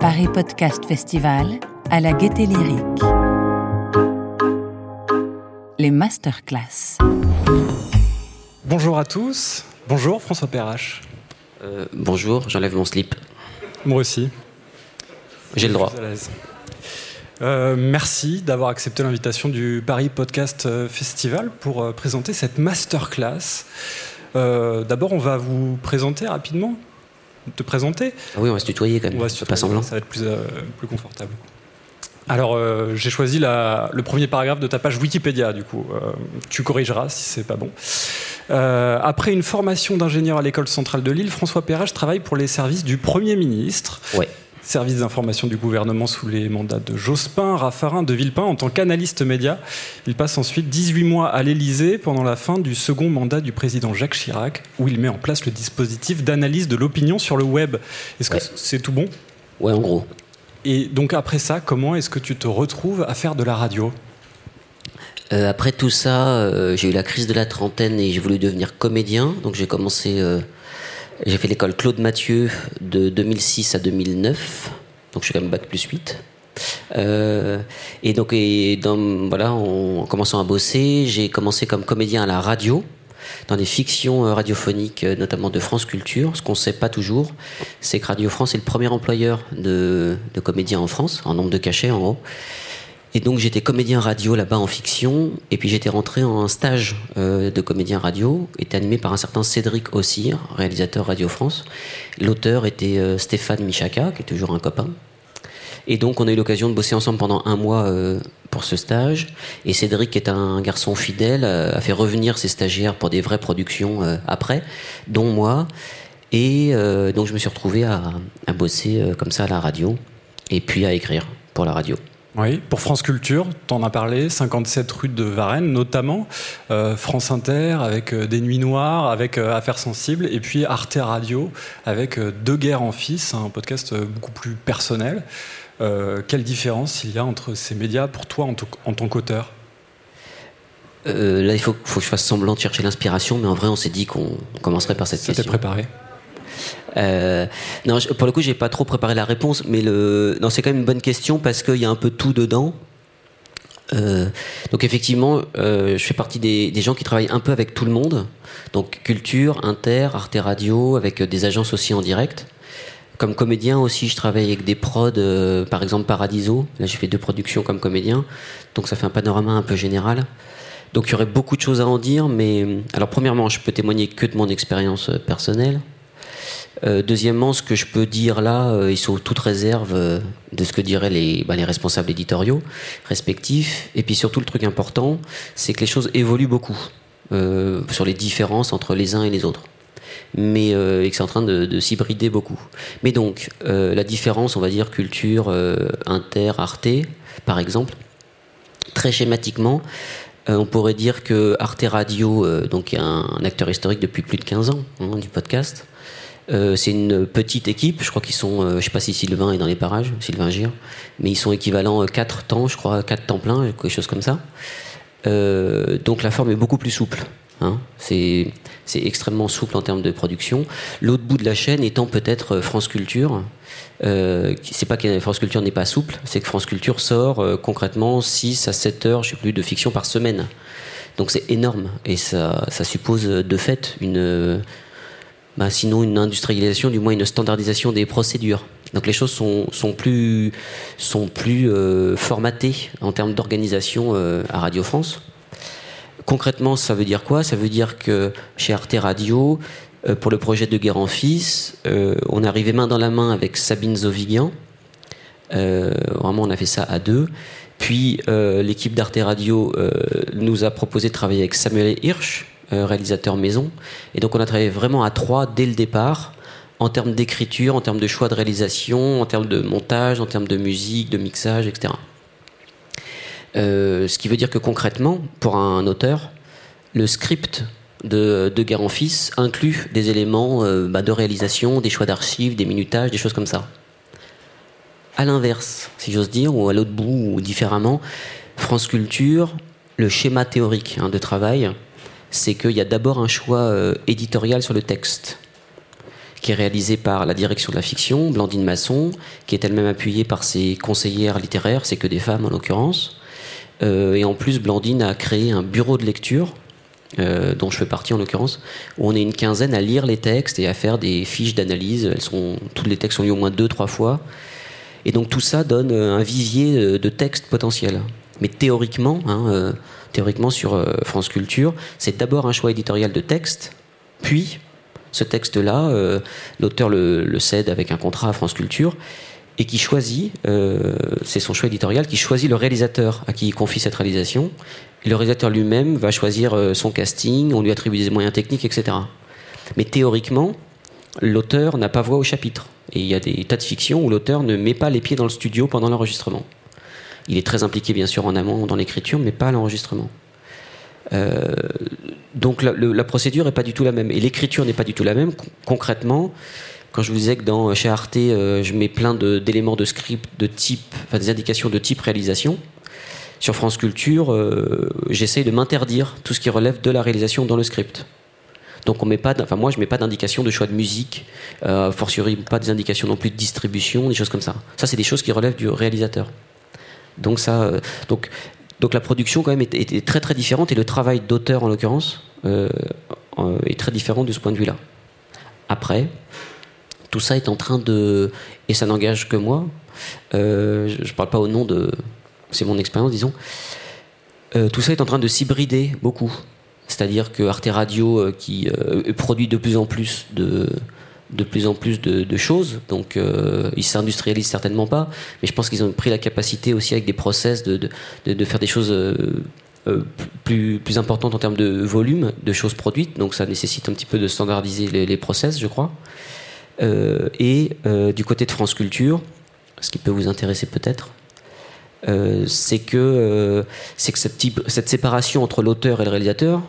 Paris Podcast Festival à la Gaieté Lyrique. Les masterclass. Bonjour à tous. Bonjour François Perrache. Euh, bonjour, j'enlève mon slip. Moi aussi. J'ai le droit. Euh, merci d'avoir accepté l'invitation du Paris Podcast euh, Festival pour euh, présenter cette masterclass. Euh, D'abord, on va vous présenter rapidement. Te présenter. Ah oui, on va se tutoyer quand même. On va se pas semblant. Ça va être plus, euh, plus confortable. Alors, j'ai choisi la- le premier paragraphe de ta page Wikipédia, du coup. Tu corrigeras si c'est pas bon. Euh, après une formation d'ingénieur à l'école centrale de Lille, François Perrache travaille pour les services du Premier ministre, Ouais. Service d'information du gouvernement sous les mandats de Jospin, Raffarin, de Villepin en tant qu'analyste média. Il passe ensuite 18 mois à l'Élysée pendant la fin du second mandat du président Jacques Chirac, où il met en place le dispositif d'analyse de l'opinion sur le web. Est-ce que Ouais. c'est tout bon? Ouais, en gros. et donc après ça, comment est-ce que tu te retrouves à faire de la radio? Euh, après tout ça, euh, j'ai eu la crise de la trentaine et j'ai voulu devenir comédien. Donc j'ai commencé. euh, j'ai fait l'école Claude Mathieu de 2006 à 2009. Donc je suis quand même bac plus 8. Euh, et donc, et dans, voilà, en, en commençant à bosser, j'ai commencé comme comédien à la radio, dans des fictions euh, radiophoniques, euh, notamment de France Culture. Ce qu'on ne sait pas toujours, c'est que Radio France est le premier employeur de, de comédiens en France, en nombre de cachets en gros. Et donc j'étais comédien radio là-bas en fiction, et puis j'étais rentré en stage euh, de comédien radio, était animé par un certain Cédric Ossir, réalisateur Radio France. L'auteur était euh, Stéphane Michaka, qui est toujours un copain. Et donc on a eu l'occasion de bosser ensemble pendant un mois euh, pour ce stage. Et Cédric, qui est un garçon fidèle, a fait revenir ses stagiaires pour des vraies productions après, dont moi. Et donc je me suis retrouvé à, bosser comme ça à la radio, et puis à écrire pour la radio. Oui, pour France Culture, t'en as parlé, 57 rue de Varennes notamment, euh, France Inter avec euh, Des Nuits Noires, avec euh, Affaires Sensibles, et puis Arte Radio avec Deux Guerres en Fils, un podcast beaucoup plus personnel. Quelle différence il y a entre ces médias pour toi en, tant- en tant qu'auteur? Là, il faut, faut que je fasse semblant de chercher l'inspiration, mais en vrai, on s'est dit qu'on commencerait par cette C'était question. préparé Euh, non, pour le coup, j'ai pas trop préparé la réponse, mais le, non, c'est quand même une bonne question parce qu'il y a un peu tout dedans. Euh, donc effectivement, euh, je fais partie des, gens qui travaillent un peu avec tout le monde, donc culture, inter, arte radio, avec des agences aussi en direct. Comme comédien aussi, je travaille avec des prods, par exemple Paradiso. Là, j'ai fait deux productions comme comédien, donc ça fait un panorama un peu général. Donc il y aurait beaucoup de choses à en dire, mais alors premièrement, je peux témoigner que de mon expérience personnelle. Euh, deuxièmement, ce que je peux dire là, euh, ils sont toutes réserves euh, de ce que diraient les, bah, les responsables éditoriaux respectifs. Et puis surtout, le truc important, c'est que les choses évoluent beaucoup euh, sur les différences entre les uns et les autres. Mais et que c'est en train de, de s'hybrider beaucoup. Mais donc, la différence, on va dire, culture, euh, inter, arte, par exemple, très schématiquement, on pourrait dire que Arte Radio, donc est un, un acteur historique depuis plus de 15 ans hein, du podcast, euh, c'est une petite équipe, je crois qu'ils sont, euh, je sais pas si Sylvain est dans les parages, Sylvain Gire, mais ils sont équivalents euh, 4 temps, je crois, 4 temps plein, quelque chose comme ça. Euh, donc la forme est beaucoup plus souple. hein. C'est extrêmement souple en termes de production. L'autre bout de la chaîne étant peut-être euh, France Culture. Euh, c'est pas que France Culture n'est pas souple, c'est que France Culture sort euh, concrètement 6 à 7 heures, je sais plus, de fiction par semaine. Donc c'est énorme et ça, suppose euh, de fait une, euh, bah, sinon une industrialisation, du moins une standardisation des procédures. Donc les choses sont, sont plus, sont plus euh, formatées en termes d'organisation euh, à Radio France. Concrètement, ça veut dire quoi? Ça veut dire que chez Arte Radio, euh, pour le projet de Guerre en Fils, euh, on est arrivé main dans la main avec Sabine Zovigian. Euh, vraiment, on a fait ça à deux. Puis euh, l'équipe d'Arte Radio nous a proposé de travailler avec Samuel Hirsch, réalisateur maison. Et donc on a travaillé vraiment à trois dès le départ, en termes d'écriture, en termes de choix de réalisation, en termes de montage, en termes de musique, de mixage, etc. Euh, ce qui veut dire que concrètement, pour un auteur, le script de, de Guerre en Fils inclut des éléments euh, bah, de réalisation, des choix d'archives, des minutages, des choses comme ça. À l'inverse, si j'ose dire, ou à l'autre bout, ou différemment, France Culture, le schéma théorique hein, de travail, c'est qu'il y a d'abord un choix éditorial sur le texte qui est réalisé par la direction de la fiction, Blandine Masson, qui est elle-même appuyée par ses conseillères littéraires, c'est que des femmes en l'occurrence. Euh, et en plus, Blandine a créé un bureau de lecture, euh, dont je fais partie en l'occurrence, où on est une quinzaine à lire les textes et à faire des fiches d'analyse. Elles sont, tous les textes sont lus au moins deux, trois fois. Et donc tout ça donne un vivier de textes potentiels. Mais théoriquement, hein, théoriquement sur France Culture, c'est d'abord un choix éditorial de texte, puis ce texte-là, euh, l'auteur le, cède avec un contrat à France Culture et qui choisit, euh, c'est son choix éditorial, qui choisit le réalisateur à qui il confie cette réalisation. Et le réalisateur lui-même va choisir euh, son casting, on lui attribue des moyens techniques, etc. Mais théoriquement, l'auteur n'a pas voix au chapitre. Et il y a des tas de fictions où l'auteur ne met pas les pieds dans le studio pendant l'enregistrement. Il est très impliqué bien sûr en amont dans l'écriture, mais pas à l'enregistrement. Euh, donc la, procédure n'est pas du tout la même et l'écriture n'est pas du tout la même. Concrètement, quand je vous disais que dans, chez Arte, euh, je mets plein d'éléments de, script, de type, enfin des indications de type réalisation, sur France Culture, euh, j'essaye de m'interdire tout ce qui relève de la réalisation dans le script. Donc on met pas, enfin moi je mets pas d'indication de choix de musique, euh, fortiori pas des indications non plus de distribution, des choses comme ça. Ça c'est des choses qui relèvent du réalisateur. Donc ça, donc donc la production quand même est, très très différente et le travail d'auteur en l'occurrence euh, euh, est très différent de ce point de vue-là. Après, tout ça est en train de et ça n'engage que moi. Euh, je ne parle pas au nom de, c'est mon expérience disons. tout ça est en train de s'hybrider beaucoup. C'est-à-dire que Arte Radio, qui produit de plus en plus de, de plus en plus de, choses. Donc, euh, ils s'industrialisent certainement pas, mais je pense qu'ils ont pris la capacité aussi avec des process de, faire des choses euh, euh, plus, importantes en termes de volume de choses produites. Donc, ça nécessite un petit peu de standardiser les, process, je crois. et du côté de France Culture, ce qui peut vous intéresser peut-être, c'est que, c'est que cette, séparation entre l'auteur et le réalisateur,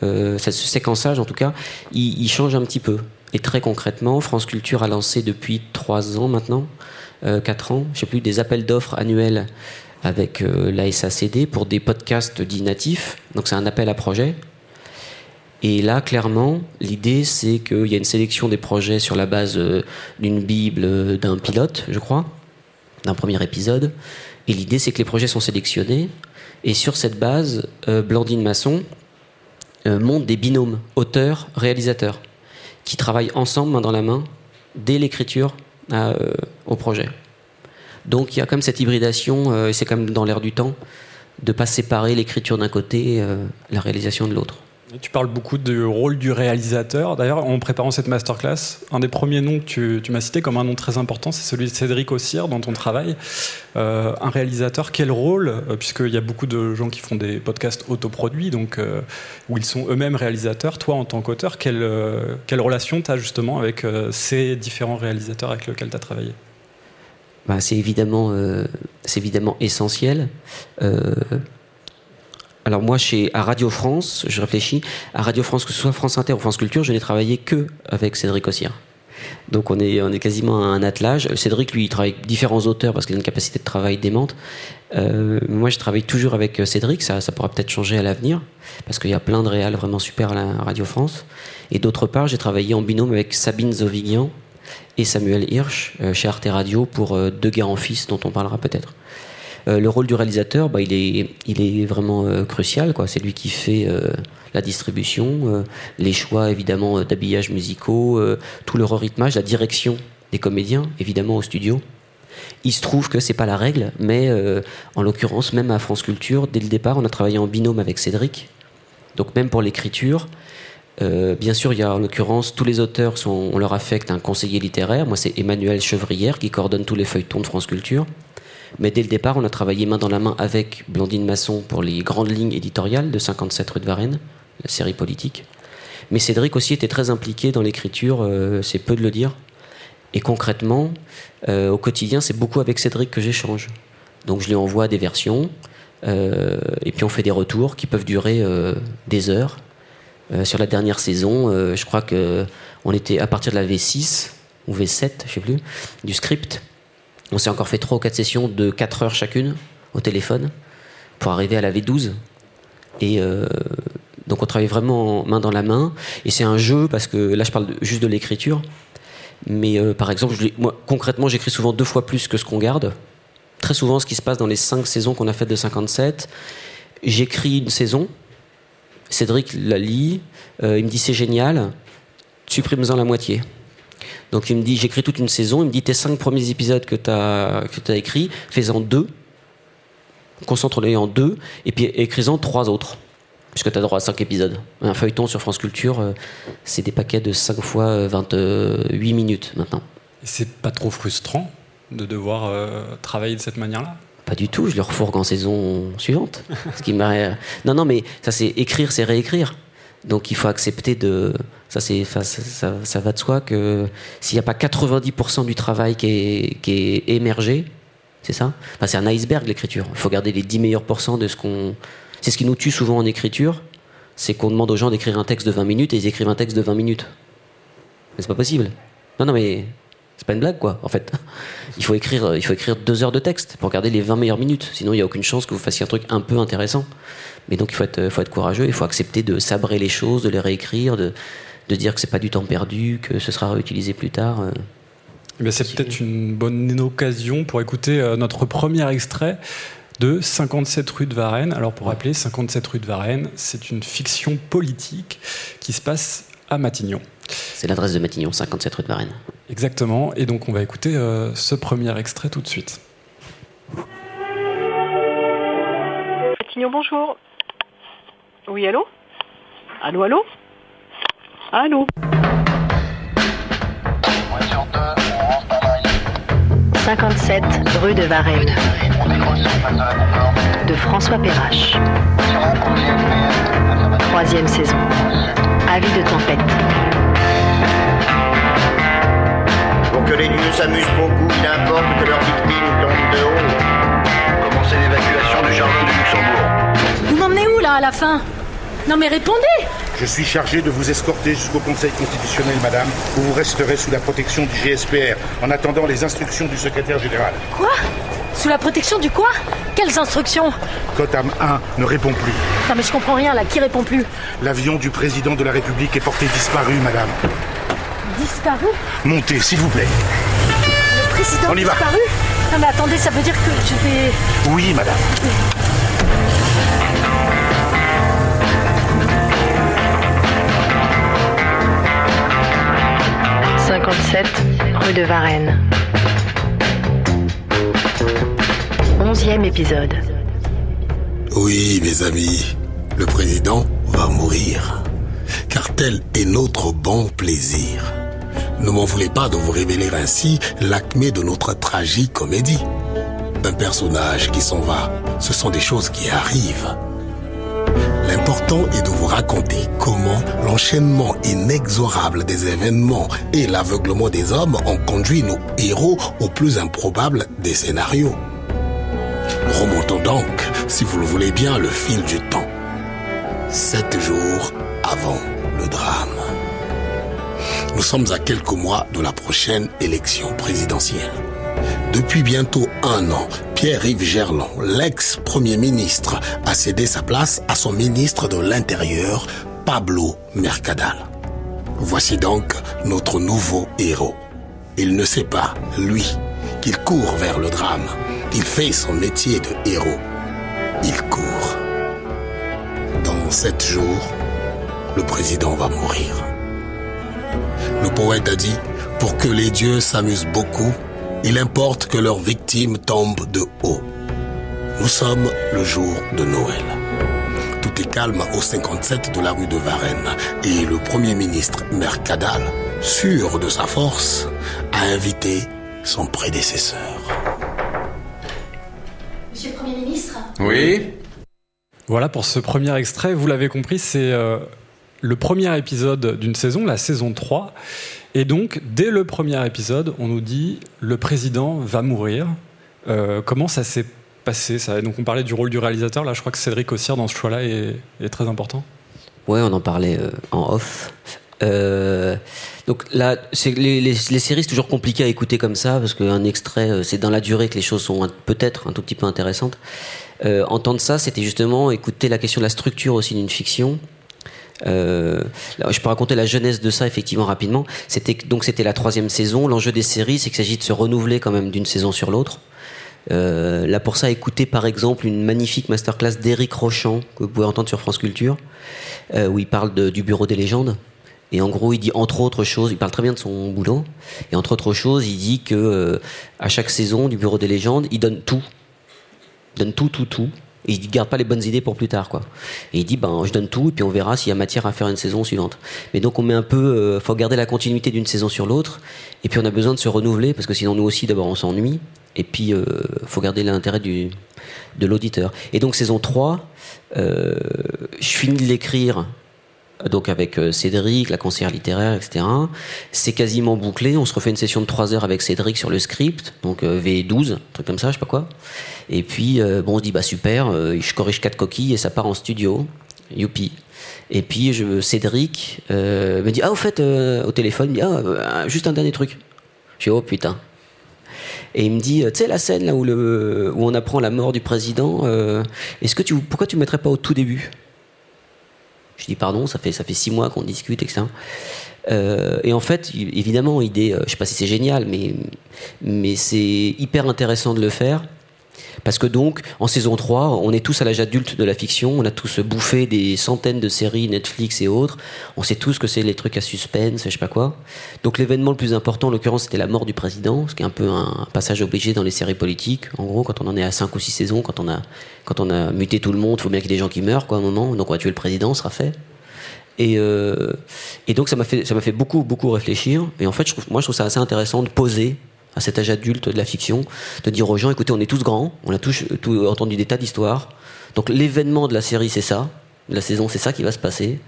ce séquençage en tout cas, il change un petit peu. Et très concrètement, France Culture a lancé depuis trois ans maintenant, euh, quatre ans, je sais plus, des appels d'offres annuels avec euh, la SACD pour des podcasts dits natifs. Donc c'est un appel à projet. Et là, clairement, l'idée, c'est qu'il y a une sélection des projets sur la base euh, d'une Bible, d'un pilote, je crois, d'un premier épisode. Et l'idée, c'est que les projets sont sélectionnés. Et sur cette base, Blandine Masson monte des binômes auteur-réalisateur qui travaillent ensemble, main dans la main, dès l'écriture euh, au projet. Donc il y a comme cette hybridation, euh, et c'est comme dans l'air du temps, de ne pas séparer l'écriture d'un côté euh, la réalisation de l'autre. Tu parles beaucoup du rôle du réalisateur. D'ailleurs, en préparant cette masterclass, un des premiers noms que tu, m'as cité comme un nom très important, c'est celui de Cédric Ossir dans ton travail. Euh, un réalisateur, quel rôle? Euh, Puisqu'il y a beaucoup de gens qui font des podcasts autoproduits, donc euh, où ils sont eux-mêmes réalisateurs. Toi, en tant qu'auteur, quelle, relation tu as justement avec ces différents réalisateurs avec lesquels tu as travaillé? Bah, c'est évidemment, évidemment essentiel. Alors moi, chez, à Radio France, je réfléchis, à Radio France, que ce soit France Inter ou France Culture, je n'ai travaillé que avec Cédric Ossir. Donc on est, quasiment à un attelage. Cédric, lui, il travaille avec différents auteurs parce qu'il a une capacité de travail démente. Euh, moi, je travaille toujours avec Cédric, ça, pourra peut-être changer à l'avenir, parce qu'il y a plein de réals vraiment super à la Radio France. Et d'autre part, j'ai travaillé en binôme avec Sabine Zovigian et Samuel Hirsch euh, chez Arte Radio pour euh, Deux guerres en fils, dont on parlera peut-être. Euh, le rôle du réalisateur, bah, il, est, il est vraiment euh, crucial. Quoi. C'est lui qui fait euh, la distribution, les choix évidemment d'habillage musicaux, tout le rythmage, la direction des comédiens, évidemment au studio. Il se trouve que c'est pas la règle, mais en l'occurrence, même à France Culture, dès le départ, on a travaillé en binôme avec Cédric. Donc même pour l'écriture, bien sûr, il y a en l'occurrence tous les auteurs, sont, on leur affecte un conseiller littéraire. Moi, c'est Emmanuel Chevrière qui coordonne tous les feuilletons de France Culture. Mais dès le départ, on a travaillé main dans la main avec Blandine Masson pour les grandes lignes éditoriales de 57 rue de Varennes, la série politique. Mais Cédric aussi était très impliqué dans l'écriture, euh, c'est peu de le dire. Et concrètement, euh, au quotidien, c'est beaucoup avec Cédric que j'échange. Donc je lui envoie des versions, euh, et puis on fait des retours qui peuvent durer des heures. sur la dernière saison, je crois que on était à partir de la V6 ou V7, je sais plus, du script. On s'est encore fait trois ou quatre sessions de 4 heures chacune au téléphone pour arriver à la V12. Et euh, Donc on travaille vraiment main dans la main. Et c'est un jeu, parce que là je parle juste de l'écriture. Mais euh, par exemple, moi, concrètement, j'écris souvent deux fois plus que ce qu'on garde. Très souvent, ce qui se passe dans les cinq saisons qu'on a faites de 57, j'écris une saison, Cédric la lit, euh, il me dit c'est génial, supprime-en la moitié. Donc il me dit j'écris toute une saison, il me dit tes cinq premiers épisodes que tu as, que as écrits, fais-en deux, concentre-les en deux, et puis écris-en trois autres puisque tu as droit à 5 épisodes. Un feuilleton sur France Culture, euh, c'est des paquets de 5 fois 28 euh, minutes maintenant. Et c'est pas trop frustrant de devoir euh, travailler de cette manière-là? Pas du tout, je le refourgue en saison suivante. ce qui non, non, mais ça c'est écrire, c'est réécrire. Donc il faut accepter de. Ça, c'est, ça, ça, va de soi que s'il n'y a pas 90% du travail qui est, qui est émergé, c'est ça? Enfin, C'est un iceberg l'écriture. Il faut garder les 10 meilleurs pourcents de ce qu'on c'est ce qui nous tue souvent en écriture, c'est qu'on demande aux gens d'écrire un texte de 20 minutes et ils écrivent un texte de 20 minutes. Mais c'est pas possible. Non, non, mais c'est pas une blague, quoi, en fait. Il faut écrire, il faut écrire deux heures de texte pour garder les 20 meilleures minutes. Sinon, il n'y a aucune chance que vous fassiez un truc un peu intéressant. Mais donc, il faut être, faut être courageux, il faut accepter de sabrer les choses, de les réécrire, de, de dire que c'est pas du temps perdu, que ce sera réutilisé plus tard. Mais c'est peut-être une bonne occasion pour écouter euh, notre premier extrait de 57 rue de Varennes. Alors pour rappeler, 57 rue de Varennes, c'est une fiction politique qui se passe à Matignon. C'est l'adresse de Matignon, 57 rue de Varennes. Exactement, et donc on va écouter euh, ce premier extrait tout de suite. Matignon, bonjour. Oui, allô Allô, allô Allô 57 rue de Varennes. De François Perrache. Troisième saison. Avis de tempête. Pour que les dieux s'amusent beaucoup, il importe que leurs victimes tombent de haut. Commencez l'évacuation du jardin du Luxembourg. Vous m'emmenez où là à la fin? Non mais répondez je suis chargé de vous escorter jusqu'au Conseil constitutionnel, madame, où vous resterez sous la protection du GSPR, en attendant les instructions du secrétaire général. Quoi? Sous la protection du quoi? Quelles instructions? Cotam 1 ne répond plus. Non mais je comprends rien là, qui répond plus? L'avion du président de la République est porté disparu, madame. Disparu? Montez, s'il vous plaît. Le président On y disparu? Non mais attendez, ça veut dire que je vais... Oui, madame. 57 rue de Varennes. Onzième épisode. Oui, mes amis, le président va mourir. Car tel est notre bon plaisir. Ne m'en voulez pas de vous révéler ainsi l'acmé de notre tragique comédie. Un personnage qui s'en va, ce sont des choses qui arrivent. L'important est de vous raconter comment l'enchaînement inexorable des événements et l'aveuglement des hommes ont conduit nos héros au plus improbable des scénarios. Remontons donc, si vous le voulez bien, le fil du temps. Sept jours avant le drame. Nous sommes à quelques mois de la prochaine élection présidentielle. Depuis bientôt un an, Pierre-Yves Gerland, l'ex-premier ministre, a cédé sa place à son ministre de l'Intérieur, Pablo Mercadal. Voici donc notre nouveau héros. Il ne sait pas, lui, qu'il court vers le drame. Il fait son métier de héros. Il court. Dans sept jours, le président va mourir. Le poète a dit, pour que les dieux s'amusent beaucoup, il importe que leurs victimes tombent de haut. Nous sommes le jour de Noël. Tout est calme au 57 de la rue de Varennes et le Premier ministre Mercadal, sûr de sa force, a invité son prédécesseur. Monsieur le Premier ministre Oui Voilà pour ce premier extrait. Vous l'avez compris, c'est euh, le premier épisode d'une saison, la saison 3. Et donc, dès le premier épisode, on nous dit le président va mourir. Euh, comment ça s'est passé Donc, on parlait du rôle du réalisateur. Là, je crois que Cédric Ossier, dans ce choix-là, est, très important. Ouais, on en parlait euh, en off. Euh, donc là, les, les, séries, c'est toujours compliqué à écouter comme ça, parce qu'un extrait, c'est dans la durée que les choses sont peut-être un tout petit peu intéressantes. entendre ça, c'était justement écouter la question de la structure aussi d'une fiction Euh, je peux raconter la jeunesse de ça effectivement rapidement. C'était donc c'était la troisième saison. L'enjeu des séries, c'est qu'il s'agit de se renouveler quand même d'une saison sur l'autre. Euh, là pour ça, écoutez par exemple une magnifique masterclass d'Éric Rochant que vous pouvez entendre sur France Culture, euh, où il parle du Bureau des légendes. Et en gros, il dit entre autres choses, il parle très bien de son boulot. Et entre autres choses, il dit que à chaque saison du Bureau des légendes, il donne tout, il donne tout, tout, tout. Il garde pas les bonnes idées pour plus tard, quoi. Et il dit, ben, je donne tout, et puis on verra s'il y a matière à faire une saison suivante. Mais donc, on met un peu, euh, faut garder la continuité d'une saison sur l'autre, et puis on a besoin de se renouveler, parce que sinon, nous aussi, d'abord, on s'ennuie, et puis, euh, faut garder l'intérêt de l'auditeur. Et donc, saison 3, euh, je finis de l'écrire, donc avec euh, Cédric, la conseillère littéraire, etc. C'est quasiment bouclé. On se refait une session de 3 heures avec Cédric sur le script, donc euh, V12, un truc comme ça, je sais pas quoi. Et puis, euh, bon, on se dit, bah super, je corrige quatre coquilles et ça part en studio. Youpi. Et puis, Cédric me dit, ah, au fait, au téléphone, il me dit, ah, juste un dernier truc. Je dis, oh putain. Et il me dit, tu sais, la scène là où, le, où on apprend la mort du président, euh, est-ce que tu, pourquoi tu mettrais pas au tout début? Je dis pardon, ça fait six mois qu'on discute, etc. Euh, et en fait, évidemment, idée, euh, je sais pas si c'est génial, mais c'est hyper intéressant de le faire. Parce que donc, en saison 3, on est tous à l'âge adulte de la fiction, on a tous bouffé des centaines de séries Netflix et autres, on sait tous que c'est les trucs à suspense, je sais pas quoi. Donc l'événement le plus important, en l'occurrence, c'était la mort du président, ce qui est un peu un passage obligé dans les séries politiques. En gros, quand on en est à 5 ou 6 saisons, quand on a, quand on a muté tout le monde, il faut bien qu'il y ait des gens qui meurent, quoi, à un moment, donc on va tuer le président, ce sera fait. Et, euh, et donc ça m'a fait, ça m'a fait beaucoup, beaucoup réfléchir. Et en fait, moi, je trouve ça assez intéressant de poser à cet âge adulte de la fiction, de dire aux gens, écoutez, on est tous grands, on a tous tout entendu des tas d'histoires. Donc l'événement de la série, c'est ça. La saison, c'est ça qui va se passer.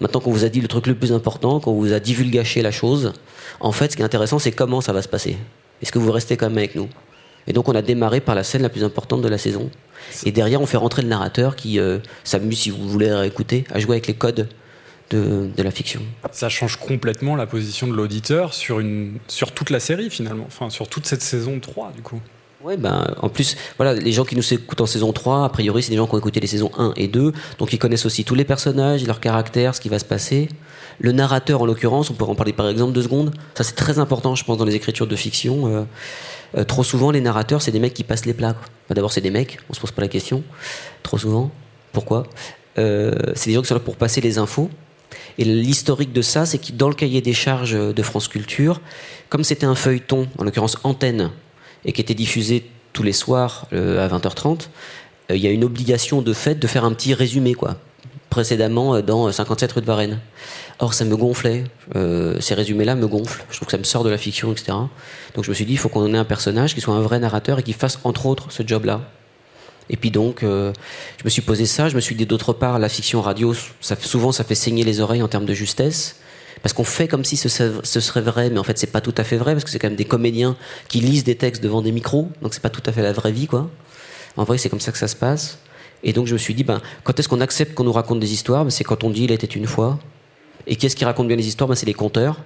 Maintenant qu'on vous a dit le truc le plus important, qu'on vous a divulgaché la chose, en fait, ce qui est intéressant, c'est comment ça va se passer. Est-ce que vous restez quand même avec nous? Et donc, on a démarré par la scène la plus importante de la saison. Et derrière, on fait rentrer le narrateur qui euh, s'amuse, si vous voulez écouter, à jouer avec les codes de, de la fiction. Ça change complètement la position de l'auditeur sur, une, sur toute la série finalement, enfin sur toute cette saison 3 du coup. Ouais, ben, en plus, voilà, les gens qui nous écoutent en saison 3, a priori, c'est des gens qui ont écouté les saisons 1 et 2, donc ils connaissent aussi tous les personnages, leurs caractères, ce qui va se passer. Le narrateur, en l'occurrence, on pourrait en parler par exemple deux secondes. Ça, c'est très important, je pense, dans les écritures de fiction. Euh, euh, trop souvent, les narrateurs, c'est des mecs qui passent les plats. D'abord, c'est des mecs, on se pose pas la question. Trop souvent. Pourquoi? Euh, C'est des gens qui sont là pour passer les infos. Et l'historique de ça, c'est que dans le cahier des charges de France Culture, comme c'était un feuilleton, en l'occurrence antenne, et qui était diffusé tous les soirs euh, à 20h30, euh, il y a une obligation de fait de faire un petit résumé, quoi. Précédemment euh, dans 57 rue de Varennes. Or, ça me gonflait. Ces résumés-là me gonflent. Je trouve que ça me sort de la fiction, etc. Donc, je me suis dit, il faut qu'on ait un personnage qui soit un vrai narrateur et qui fasse, entre autres, ce job-là. Et puis donc, euh, je me suis posé ça. Je me suis dit, d'autre part, la fiction radio, ça, souvent, ça fait saigner les oreilles en termes de justesse. Parce qu'on fait comme si ce, serait vrai, mais en fait, c'est pas tout à fait vrai, parce que c'est quand même des comédiens qui lisent des textes devant des micros, donc c'est pas tout à fait la vraie vie, quoi. En vrai, c'est comme ça que ça se passe. Et donc, je me suis dit, ben, quand est-ce qu'on accepte qu'on nous raconte des histoires? Ben, C'est quand on dit il était une fois. Et qui est-ce qui raconte bien les histoires? Ben, C'est les conteurs.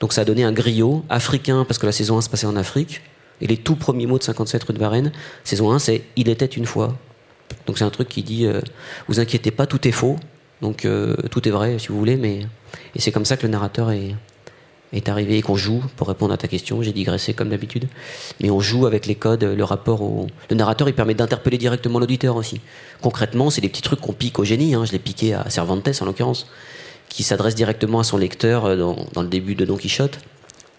Donc, ça a donné un griot africain, parce que la saison 1 se passait en Afrique. Et les tout premiers mots de 57 rue de Varennes, saison 1, c'est il était une fois. Donc, c'est un truc qui dit euh, vous inquiétez pas, tout est faux. Donc, euh, tout est vrai, si vous voulez, mais. Et c'est comme ça que le narrateur est, arrivé et qu'on joue, pour répondre à ta question, j'ai digressé comme d'habitude, mais on joue avec les codes, le rapport au... Le narrateur, il permet d'interpeller directement l'auditeur aussi. Concrètement, c'est des petits trucs qu'on pique au génie, hein. je l'ai piqué à Cervantes en l'occurrence, qui s'adresse directement à son lecteur euh, dans, dans le début de Don Quichotte.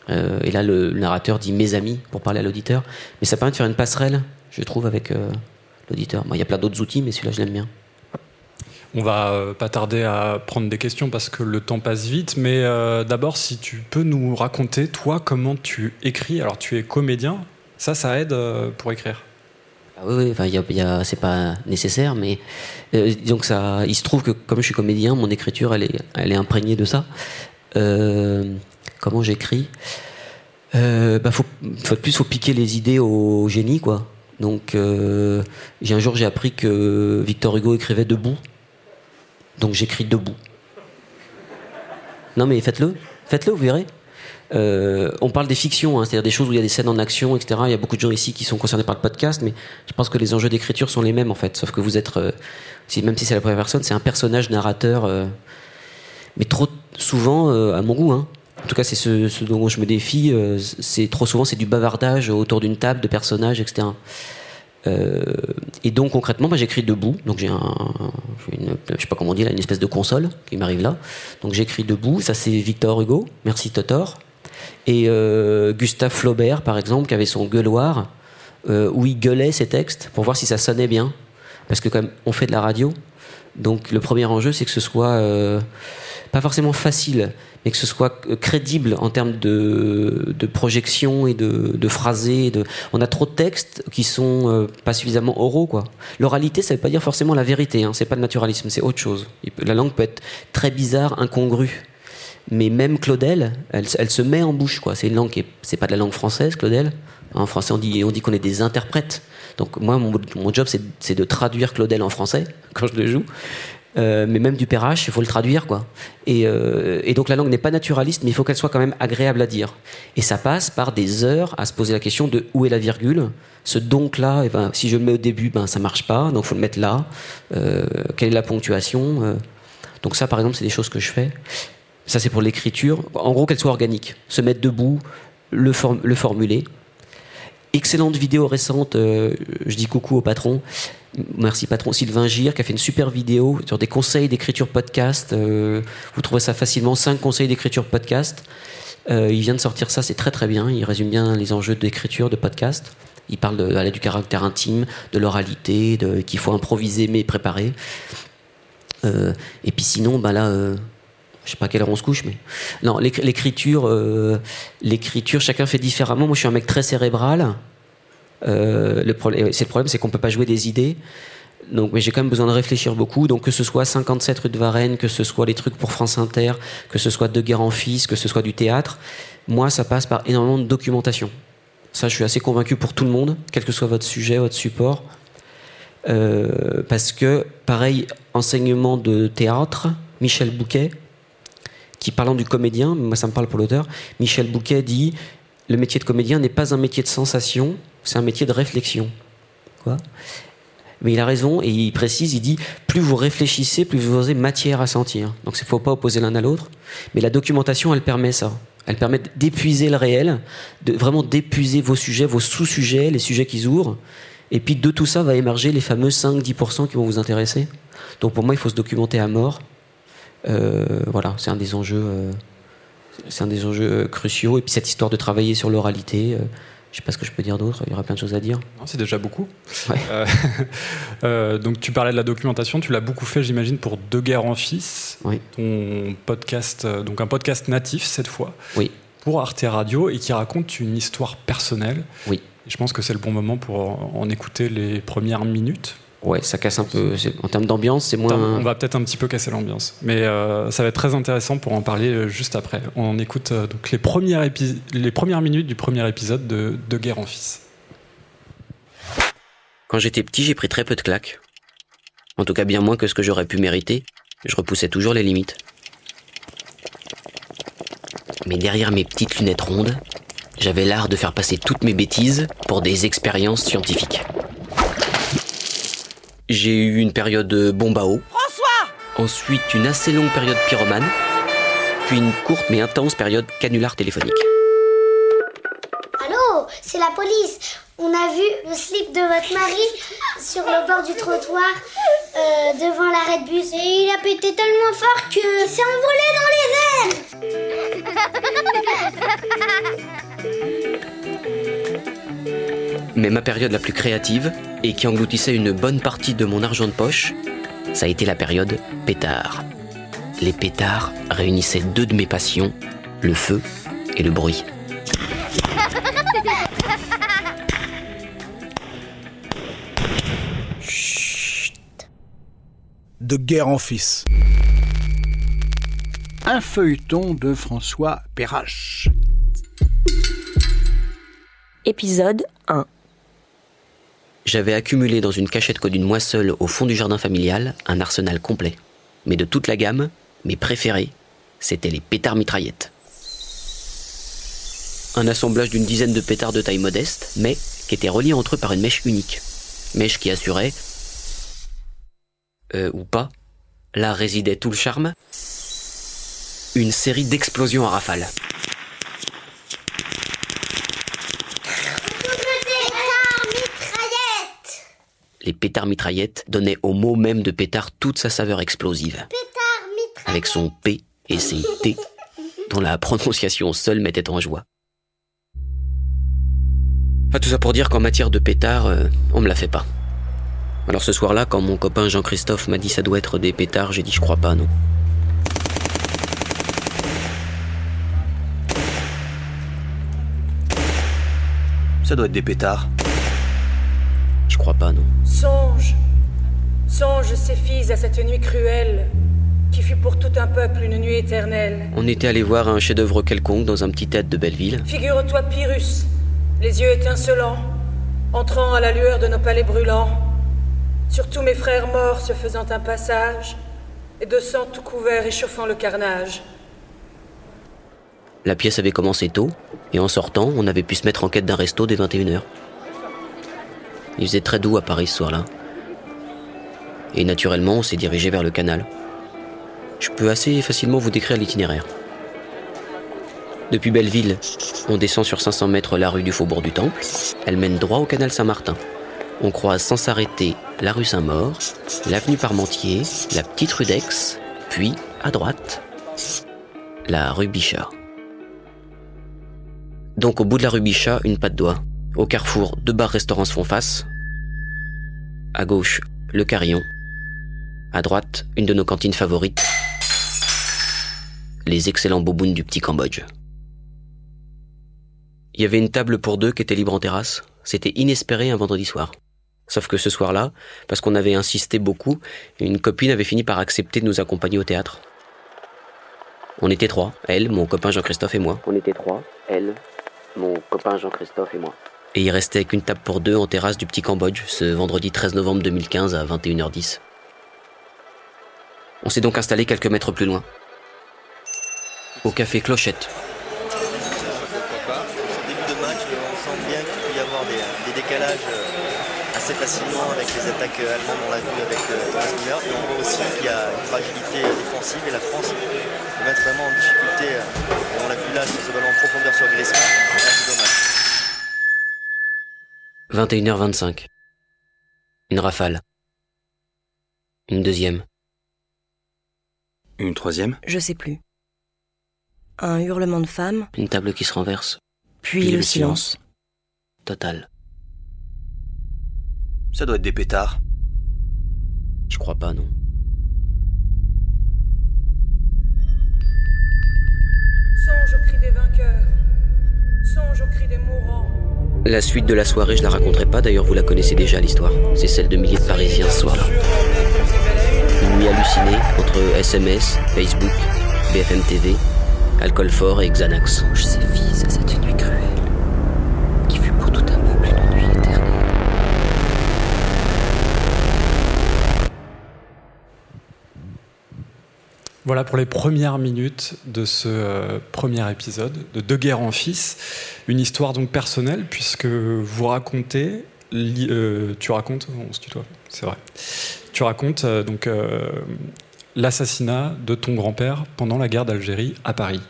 Euh, et là, le, le narrateur dit mes amis pour parler à l'auditeur. Mais ça permet de faire une passerelle, je trouve, avec euh, l'auditeur. Bon, Il y a plein d'autres outils, mais celui-là, je l'aime bien. On va euh, pas tarder à prendre des questions parce que le temps passe vite, mais euh, d'abord, si tu peux nous raconter, toi, comment tu écris? Alors, tu es comédien, ça, ça aide pour écrire? Ah oui, oui, enfin, y a, y a, c'est pas nécessaire, mais euh, que ça, il se trouve que comme je suis comédien, mon écriture, elle est, elle est imprégnée de ça. Euh, comment j'écris euh, bah, faut, faut plus, faut piquer les idées au génie, quoi. Donc, euh, j'ai un jour, j'ai appris que Victor Hugo écrivait debout, donc j'écris debout. Non, mais faites-le, faites-le, vous verrez. Euh, on parle des fictions, hein, c'est-à-dire des choses où il y a des scènes en action, etc. Il y a beaucoup de gens ici qui sont concernés par le podcast, mais je pense que les enjeux d'écriture sont les mêmes en fait, sauf que vous êtes, euh, si, même si c'est la première personne, c'est un personnage narrateur. Mais trop souvent à mon goût. Hein. En tout cas, c'est ce, dont je me défie. c'est trop souvent c'est du bavardage autour d'une table de personnages, etc. Euh, et donc concrètement, bah, j'écris debout. Donc j'ai un, une, sais pas comment dire, une espèce de console qui m'arrive là. Donc j'écris debout. Ça c'est Victor Hugo. Merci Totor. Et euh, Gustave Flaubert, par exemple, qui avait son gueuloir euh, où il gueulait ses textes pour voir si ça sonnait bien. Parce que comme on fait de la radio, donc le premier enjeu c'est que ce soit pas forcément facile, mais que ce soit crédible en termes de, de projection et de, de phrasé. On a trop de textes qui sont euh, pas suffisamment oraux. L'oralité, ça veut pas dire forcément la vérité. Hein. C'est pas le naturalisme, c'est autre chose. La langue peut être très bizarre, incongrue. Mais même Claudel, elle, se met en bouche. Quoi. C'est une langue qui est, c'est pas de la langue française, Claudel. En français, on dit, on dit qu'on est des interprètes. Donc moi, mon job, c'est de traduire Claudel en français quand je le joue. Euh, mais même du perrache, il faut le traduire, quoi. Et, euh, et donc la langue n'est pas naturaliste, mais il faut qu'elle soit quand même agréable à dire. Et ça passe par des heures à se poser la question de où est la virgule. Ce donc-là, eh ben, si je le mets au début, ben ça marche pas, donc faut le mettre là. Euh, quelle est la ponctuation. Donc ça, par exemple, c'est des choses que je fais. Ça, c'est pour l'écriture. En gros, qu'elle soit organique. Se mettre debout, le, le formuler. Excellente vidéo récente, je dis coucou au patron, Merci patron Sylvain Gire qui a fait une super vidéo sur des conseils d'écriture podcast. Euh, vous trouvez ça facilement, 5 conseils d'écriture podcast. Euh, il vient de sortir ça, c'est très très bien. Il résume bien les enjeux d'écriture de podcast. Il parle de, du caractère intime, de l'oralité, qu'il faut improviser mais préparer. Euh, et puis sinon, bah là, je sais pas à quelle heure on se couche, mais non, l'écriture, l'écriture, chacun fait différemment. Moi, je suis un mec très cérébral. Euh, le problème, c'est le problème, c'est qu'on peut pas jouer des idées. Donc, mais j'ai quand même besoin de réfléchir beaucoup. Donc, que ce soit 57 rue de Varennes, que ce soit les trucs pour France Inter, que ce soit De Guerre en Fils, que ce soit du théâtre, moi, ça passe par énormément de documentation. Ça, je suis assez convaincu pour tout le monde, quel que soit votre sujet, votre support. Euh, parce que, pareil, enseignement de théâtre, Michel Bouquet, qui parlant du comédien, moi ça me parle pour l'auteur, Michel Bouquet dit le métier de comédien n'est pas un métier de sensation, c'est un métier de réflexion. Quoi? Mais il a raison et il précise, il dit plus vous réfléchissez, plus vous avez matière à sentir. Donc il ne faut pas opposer l'un à l'autre. Mais la documentation, elle permet ça. Elle permet d'épuiser le réel, de vraiment d'épuiser vos sujets, vos sous-sujets, les sujets qui ouvrent. Et puis de tout ça va émerger les fameux 5-10% qui vont vous intéresser. Donc pour moi, il faut se documenter à mort. Euh, voilà, c'est un des enjeux. Euh, c'est un des enjeux euh, cruciaux. Et puis cette histoire de travailler sur l'oralité. Je sais pas ce que je peux dire d'autre, il y aura plein de choses à dire. C'est déjà beaucoup. Euh, euh, donc tu parlais de la documentation, tu l'as beaucoup fait j'imagine pour Deux guerres en fils, oui. ton podcast, euh, donc un podcast natif cette fois, oui. pour Arte Radio et qui raconte une histoire personnelle. Oui. je pense que c'est le bon moment pour en écouter les premières minutes. Ouais, ça casse un peu. En termes d'ambiance, c'est moins. On va peut-être un petit peu casser l'ambiance, mais euh, ça va être très intéressant pour en parler euh, juste après. On écoute euh, donc les premières, les premières minutes du premier épisode de, de Guerre en Fils. Quand j'étais petit, j'ai pris très peu de claques. En tout cas, bien moins que ce que j'aurais pu mériter. Je repoussais toujours les limites. Mais derrière mes petites lunettes rondes, j'avais l'art de faire passer toutes mes bêtises pour des expériences scientifiques. J'ai eu une période bombe à eau. François Ensuite, une assez longue période pyromane. Puis une courte mais intense période canular téléphonique. Allô C'est la police. On a vu le slip de votre mari sur le bord du trottoir euh, devant l'arrêt de bus. Et il a pété tellement fort que s'est envolé dans les airs. Mais ma période la plus créative, et qui engloutissait une bonne partie de mon argent de poche, ça a été la période pétard. Les pétards réunissaient deux de mes passions, le feu et le bruit. Chut. De guerre en fils. Un feuilleton de François Perrache. Épisode 1 j'avais accumulé dans une cachette codée moi seul au fond du jardin familial un arsenal complet. Mais de toute la gamme, mes préférés, c'étaient les pétards mitraillettes. Un assemblage d'une dizaine de pétards de taille modeste, mais qui étaient reliés entre eux par une mèche unique. Mèche qui assurait, euh, ou pas, là résidait tout le charme. une série d'explosions en rafale. Les pétards mitraillettes donnaient au mot même de pétard toute sa saveur explosive. Avec son P et ses T, dont la prononciation seule mettait en joie. Enfin, tout ça pour dire qu'en matière de pétard, euh, on me la fait pas. Alors ce soir-là, quand mon copain Jean-Christophe m'a dit ça doit être des pétards, j'ai dit je crois pas, non. Ça doit être des pétards. Je crois pas, non. Songe, songe ces filles à cette nuit cruelle, qui fut pour tout un peuple une nuit éternelle. On était allé voir un chef-d'œuvre quelconque dans un petit théâtre de Belleville. Figure-toi Pyrrhus, les yeux étincelants, entrant à la lueur de nos palais brûlants, sur tous mes frères morts se faisant un passage, et de sang tout couvert échauffant le carnage. La pièce avait commencé tôt, et en sortant, on avait pu se mettre en quête d'un resto dès 21h. Il faisait très doux à Paris ce soir-là. Et naturellement, on s'est dirigé vers le canal. Je peux assez facilement vous décrire l'itinéraire. Depuis Belleville, on descend sur 500 mètres la rue du Faubourg du Temple. Elle mène droit au canal Saint-Martin. On croise sans s'arrêter la rue Saint-Maur, l'avenue Parmentier, la petite rue d'Aix, puis, à droite, la rue Bichat. Donc au bout de la rue Bichat, une patte d'oie. Au carrefour, deux bars-restaurants se font face. À gauche, le Carillon. À droite, une de nos cantines favorites. Les excellents bobounes du petit Cambodge. Il y avait une table pour deux qui était libre en terrasse. C'était inespéré un vendredi soir. Sauf que ce soir-là, parce qu'on avait insisté beaucoup, une copine avait fini par accepter de nous accompagner au théâtre. On était trois, elle, mon copain Jean-Christophe et moi. On était trois, elle, mon copain Jean-Christophe et moi. Et il restait qu'une table pour deux en terrasse du petit Cambodge ce vendredi 13 novembre 2015 à 21h10. On s'est donc installé quelques mètres plus loin. Au café Clochette. début de match, on sent bien qu'il peut y avoir des, des décalages euh, assez facilement avec les attaques allemandes, on l'a vu avec euh, Thomas Müller, mais on voit aussi qu'il y a une fragilité défensive et la France peut mettre vraiment en difficulté. euh, On l'a vu là sur ce ballon en profondeur sur Griezmann. 21h25. Une rafale. Une deuxième. Une troisième Je sais plus. Un hurlement de femme, Une table qui se renverse. puis, le, silence. Total. Ça doit être des pétards. Je crois pas, non. Songe au cri des vainqueurs, songe au cri des mourants. La suite de la soirée, je la raconterai pas, d'ailleurs vous la connaissez déjà l'histoire. C'est celle de milliers de Parisiens ce soir-là. Une nuit hallucinée entre SMS, Facebook, BFM TV, alcool fort et Xanax. Ces filles à cette nuit cruelle, Voilà pour les premières minutes de ce euh, premier épisode de Deux guerres en fils. Une histoire donc personnelle puisque vous racontez, euh, tu racontes, on se tutoie, c'est vrai. Tu racontes euh, donc l'assassinat de ton grand-père pendant la guerre d'Algérie à Paris.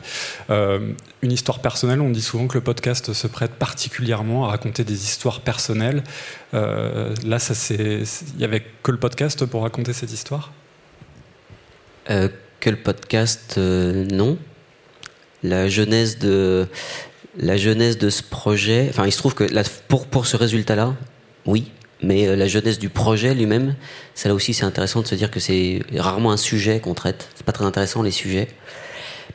Une histoire personnelle, on dit souvent que le podcast se prête particulièrement à raconter des histoires personnelles. Là, il y avait que le podcast pour raconter cette histoire? Que le podcast, euh, non. La genèse de la genèse de ce projet. Enfin, il se trouve que pour pour ce résultat-là, oui. Mais euh, la genèse du projet lui-même, ça là aussi, c'est intéressant de se dire que c'est rarement un sujet qu'on traite. C'est pas très intéressant les sujets.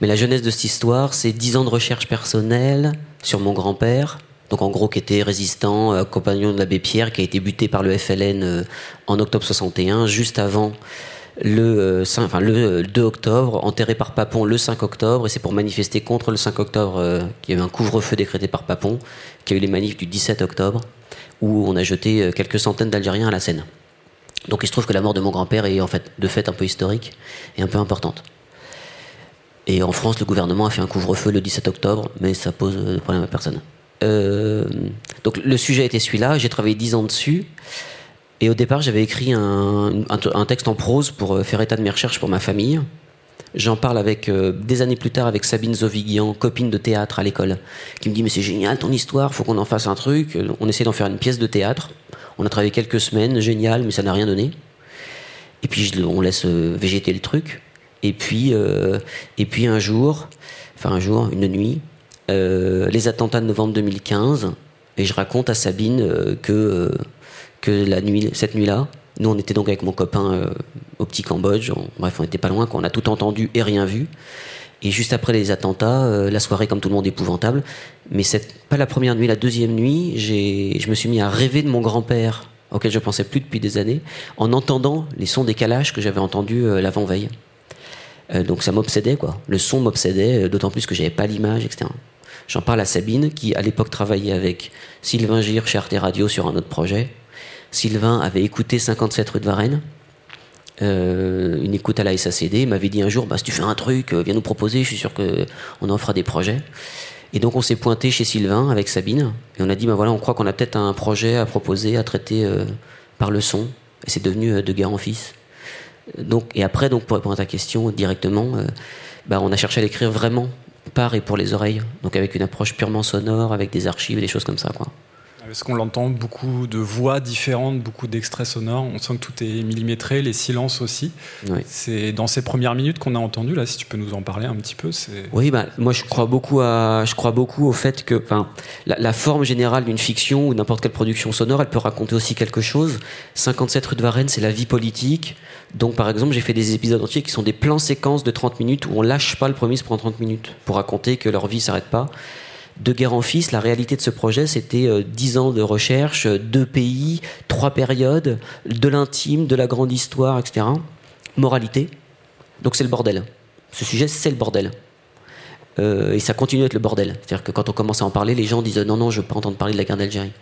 Mais la genèse de cette histoire, c'est dix ans de recherche personnelle sur mon grand-père. Donc en gros, qui était résistant, euh, compagnon de l'abbé Pierre, qui a été buté par le FLN en octobre 61, juste avant le, euh, cin- enfin, le euh, 2 octobre, enterré par Papon le 5 octobre, et c'est pour manifester contre le 5 octobre euh, qu'il y a eu un couvre-feu décrété par Papon, qu'il y a eu les manifs du 17 octobre, où on a jeté euh, quelques centaines d'Algériens à la Seine. Donc il se trouve que la mort de mon grand-père est en fait de fait un peu historique et un peu importante. Et en France, le gouvernement a fait un couvre-feu le 17 octobre, mais ça pose euh, problème à personne. Euh, donc le sujet était celui-là, j'ai travaillé 10 ans dessus. Et au départ, j'avais écrit un, texte en prose pour euh, faire état de mes recherches pour ma famille. J'en parle avec euh, des années plus tard avec Sabine Zoviguian, copine de théâtre à l'école, qui me dit mais c'est génial ton histoire, faut qu'on en fasse un truc. On essaie d'en faire une pièce de théâtre. On a travaillé quelques semaines, génial, mais ça n'a rien donné. Et puis on laisse euh, végéter le truc. Et puis et puis un jour, enfin un jour, une nuit, les attentats de novembre 2015, et je raconte à Sabine que que la nuit, cette nuit-là, nous on était donc avec mon copain euh, au petit Cambodge, on- bref on n'était pas loin, qu'on a tout entendu et rien vu. Et juste après les attentats, euh, la soirée comme tout le monde épouvantable, mais c'est pas la première nuit, la deuxième nuit, je me suis mis à rêver de mon grand-père, auquel je pensais plus depuis des années, en entendant les sons des calages que j'avais entendus euh, l'avant-veille. Euh, donc ça m'obsédait quoi. Le son m'obsédait, euh, d'autant plus que j'avais pas l'image, etc. J'en parle à Sabine, qui à l'époque travaillait avec Sylvain Gire chez Arte Radio sur un autre projet. Sylvain avait écouté 57 rue de Varennes, euh, une écoute à la SACD, il m'avait dit un jour, bah, si tu fais un truc, euh, viens nous proposer, je suis sûr qu'on en fera des projets. Et donc on s'est pointé chez Sylvain avec Sabine, et on a dit, bah voilà, on croit qu'on a peut-être un projet à proposer, à traiter euh, par le son, et c'est devenu De Guerre en Fils. Donc, et après, donc, pour répondre à ta question directement, bah, on a cherché à l'écrire vraiment par et pour les oreilles, donc avec une approche purement sonore, avec des archives, des choses comme ça. Quoi. Parce qu'on l'entend, beaucoup de voix différentes, beaucoup d'extraits sonores? On sent que tout est millimétré, les silences aussi. C'est dans ces premières minutes qu'on a entendu, là, si tu peux nous en parler un petit peu. c'est- Oui, bah, moi je crois beaucoup à, je crois beaucoup au fait que, la, la forme générale d'une fiction ou n'importe quelle production sonore, elle peut raconter aussi quelque chose. 57 rue de Varennes, c'est la vie politique. Donc, par exemple, j'ai fait des épisodes entiers qui sont des plans séquences de 30 minutes où on lâche pas le premier se prend 30 minutes pour raconter que leur vie s'arrête pas. De guerre en fils, la réalité de ce projet, c'était euh, 10 ans de recherche, deux pays, trois périodes, de l'intime, de la grande histoire, etc. Moralité. Donc c'est le bordel. Ce sujet, c'est le bordel. Euh, et ça continue à être le bordel. C'est-à-dire que quand on commence à en parler, les gens disent non, non, je veux pas entendre parler de la guerre d'Algérie.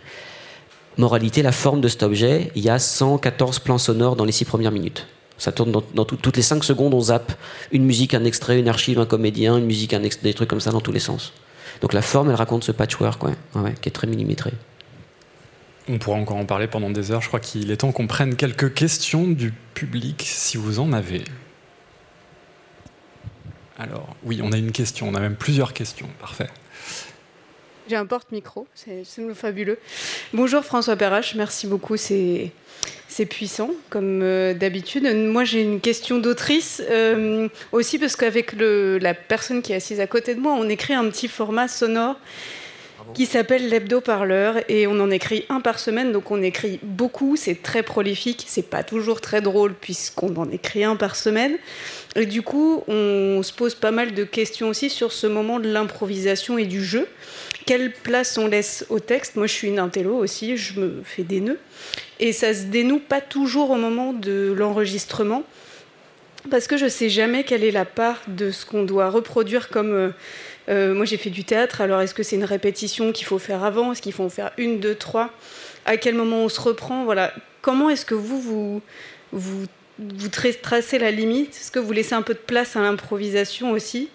Moralité, la forme de cet objet, il y a 114 plans sonores dans les six premières minutes. Ça tourne dans, dans tout- toutes les 5 secondes, on zappe une musique, un extrait, une archive, un comédien, une musique, un ex- des trucs comme ça dans tous les sens. Donc la forme, elle raconte ce patchwork, qui est très millimétré. On pourra encore en parler pendant des heures. Je crois qu'il est temps qu'on prenne quelques questions du public, si vous en avez. Alors, oui, on a une question. On a même plusieurs questions. Parfait. J'ai un porte-micro, c'est fabuleux. Bonjour François Perrache, merci beaucoup, c'est puissant comme euh, d'habitude. Moi j'ai une question d'autrice euh, aussi parce qu'avec la personne qui est assise à côté de moi, on écrit un petit format sonore qui s'appelle l'hebdo-parleur et on en écrit un par semaine, donc on écrit beaucoup, c'est très prolifique, c'est pas toujours très drôle puisqu'on en écrit un par semaine. Et du coup, on se pose pas mal de questions aussi sur ce moment de l'improvisation et du jeu. Quelle place on laisse au texte? Moi, je suis une intello aussi, je me fais des nœuds. Et ça se dénoue pas toujours au moment de l'enregistrement, parce que je sais jamais quelle est la part de ce qu'on doit reproduire comme... euh, moi, j'ai fait du théâtre, alors est-ce que c'est une répétition qu'il faut faire avant? Est-ce qu'il faut en faire une, deux, trois? À quel moment on se reprend? Voilà. Comment est-ce que vous, vous, vous, vous tra- tracez la limite? Est-ce que vous laissez un peu de place à l'improvisation aussi?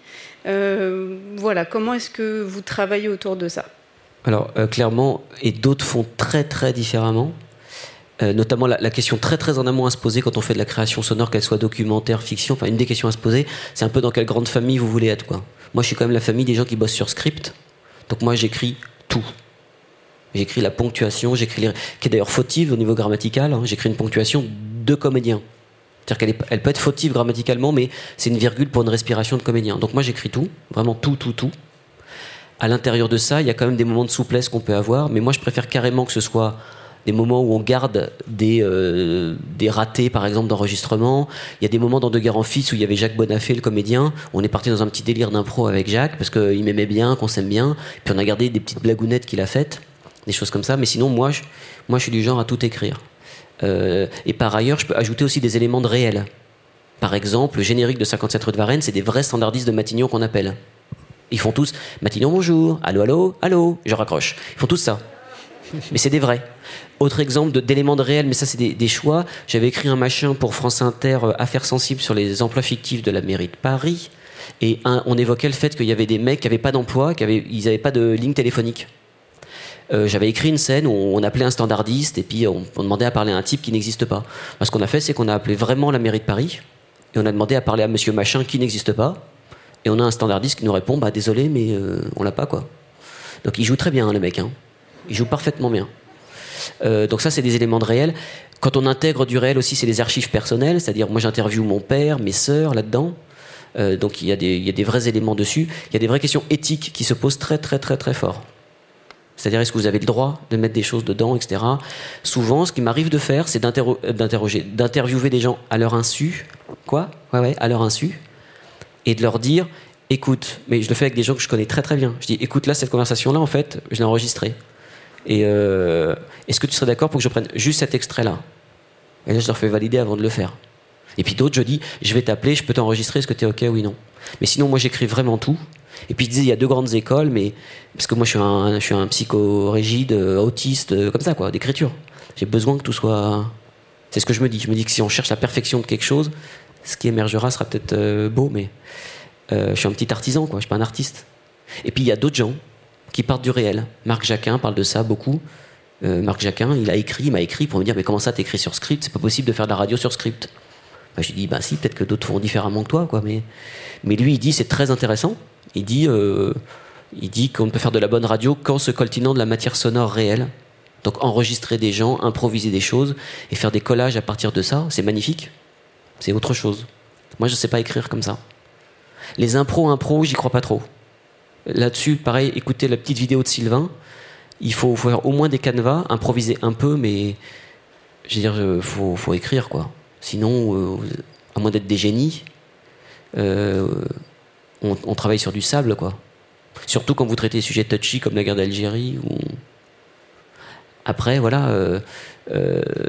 Euh, Voilà. Comment est-ce que vous travaillez autour de ça? Alors, euh, clairement, et d'autres font très très différemment. Notamment la, la question très très en amont à se poser quand on fait de la création sonore, qu'elle soit documentaire, fiction. Enfin, une des questions à se poser, c'est un peu dans quelle grande famille vous voulez être. Quoi. Moi, je suis quand même la famille des gens qui bossent sur script. Donc moi, j'écris tout. J'écris la ponctuation, j'écris qui est d'ailleurs fautive au niveau grammatical. hein. J'écris une ponctuation de comédien. C'est-à-dire qu'elle peut être fautive grammaticalement, mais c'est une virgule pour une respiration de comédien. Donc moi, j'écris tout, vraiment tout, tout, tout. À l'intérieur de ça, il y a quand même des moments de souplesse qu'on peut avoir, mais moi, je préfère carrément que ce soit des moments où on garde des, euh, des ratés, par exemple, d'enregistrement. Il y a des moments dans De Guerre en Fils où il y avait Jacques Bonafé, le comédien. On est parti dans un petit délire d'impro avec Jacques, parce qu'il m'aimait bien, qu'on s'aime bien. Puis on a gardé des petites blagounettes qu'il a faites, des choses comme ça. Mais sinon, moi, je, moi, je suis du genre à tout écrire. Euh, et par ailleurs, je peux ajouter aussi des éléments de réel. Par exemple, le générique de 57 rue de Varennes, c'est des vrais standardistes de Matignon qu'on appelle. Ils font tous Matignon bonjour, allô, allô, allô, je raccroche. Ils font tous ça. Mais c'est des vrais. Autre exemple d'éléments de réel, mais ça c'est des, choix. J'avais écrit un machin pour France Inter, euh, Affaires sensibles sur les emplois fictifs de la mairie de Paris. Et on évoquait le fait qu'il y avait des mecs qui n'avaient pas d'emploi, qui avaient, ils n'avaient pas de ligne téléphonique. Euh, J'avais écrit une scène où on appelait un standardiste et puis on, demandait à parler à un type qui n'existe pas. Ce qu'on a fait, c'est qu'on a appelé vraiment la mairie de Paris et on a demandé à parler à monsieur machin qui n'existe pas, et on a un standardiste qui nous répond bah désolé, mais euh, on l'a pas quoi. Donc il joue très bien, le mec. Hein. Il joue parfaitement bien. Euh, donc ça, c'est des éléments de réel. Quand on intègre du réel aussi, c'est des archives personnelles, c'est-à-dire moi j'interviewe mon père, mes sœurs là-dedans. Euh, donc il y, a des, y, a des, vrais éléments dessus. Il y a des vraies questions éthiques qui se posent très très très très fort. C'est-à-dire est-ce que vous avez le droit de mettre des choses dedans, etc. Souvent, ce qui m'arrive de faire, c'est d'interroger, d'interviewer des gens à leur insu. Quoi? Ouais, ouais, à leur insu. Et de leur dire, écoute, mais je le fais avec des gens que je connais très très bien. Je dis, écoute, là, cette conversation-là, en fait, je l'ai enregistrée. Et euh, est-ce que tu serais d'accord pour que je prenne juste cet extrait-là? Et là, je leur fais valider avant de le faire. Et puis d'autres, je dis, je vais t'appeler, je peux t'enregistrer, est-ce que tu es OK, oui, non? Mais sinon, moi, j'écris vraiment tout. Et puis, il disait, il y a deux grandes écoles, mais parce que moi, je suis un, je suis un psychorigide, euh, autiste, euh, comme ça, quoi, d'écriture. J'ai besoin que tout soit. C'est ce que je me dis. Je me dis que si on cherche la perfection de quelque chose, ce qui émergera sera peut-être beau, mais je suis un petit artisan, quoi. Je suis pas un artiste. Et puis, il y a d'autres gens qui partent du réel. Marc Jacquin parle de ça beaucoup. Euh, Marc Jacquin, il a écrit, il m'a écrit pour me dire mais comment ça t'écris sur script? C'est pas possible de faire de la radio sur script. Bah, je lui dis bah si, peut-être que d'autres font différemment que toi, quoi. Mais, lui, il dit c'est très intéressant. Il dit, euh, qu'on peut faire de la bonne radio qu'en se coltinant de la matière sonore réelle. Donc enregistrer des gens, improviser des choses et faire des collages à partir de ça, c'est magnifique. C'est autre chose. Moi, je sais pas écrire comme ça. Les impros, impro, j'y crois pas trop. Là-dessus, pareil, écoutez la petite vidéo de Sylvain. Il faut, faire au moins des canevas, improviser un peu, mais je veux dire, euh, faut, faut écrire quoi. Sinon, euh, à moins d'être des génies, euh, on, travaille sur du sable quoi. Surtout quand vous traitez des sujets touchy comme la guerre d'Algérie. Ou... Après, voilà,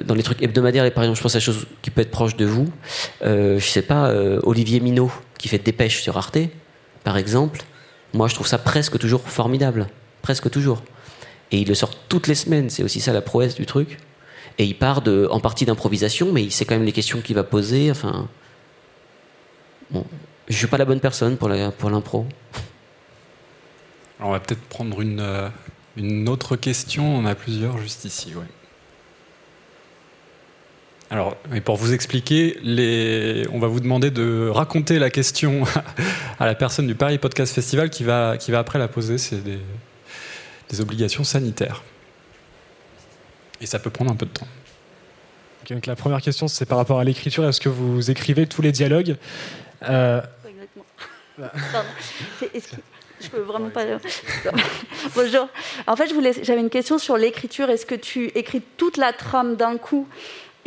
dans les trucs hebdomadaires, par exemple, je pense à chose qui peut être proche de vous. je sais pas, Olivier Minot qui fait Dépêche sur Arte, par exemple. Moi, je trouve ça presque toujours formidable. Presque toujours. Et il le sort toutes les semaines. C'est aussi ça la prouesse du truc. Et il part en partie d'improvisation, mais il sait quand même les questions qu'il va poser. Enfin. Bon. Je suis pas la bonne personne pour l'impro. Pour on va peut-être prendre une, euh, une autre question. On a plusieurs juste ici. Ouais. Alors, mais pour vous expliquer, les... on va vous demander de raconter la question à la personne du Paris Podcast Festival qui va, qui va après la poser. C'est des, des obligations sanitaires. Et ça peut prendre un peu de temps. donc la première question, c'est par rapport à l'écriture. Est-ce que vous écrivez tous les dialogues? Euh... Pardon. Je peux vraiment pas. Bonjour. En fait, j'avais une question sur l'écriture. Est-ce que tu écris toute la trame d'un coup?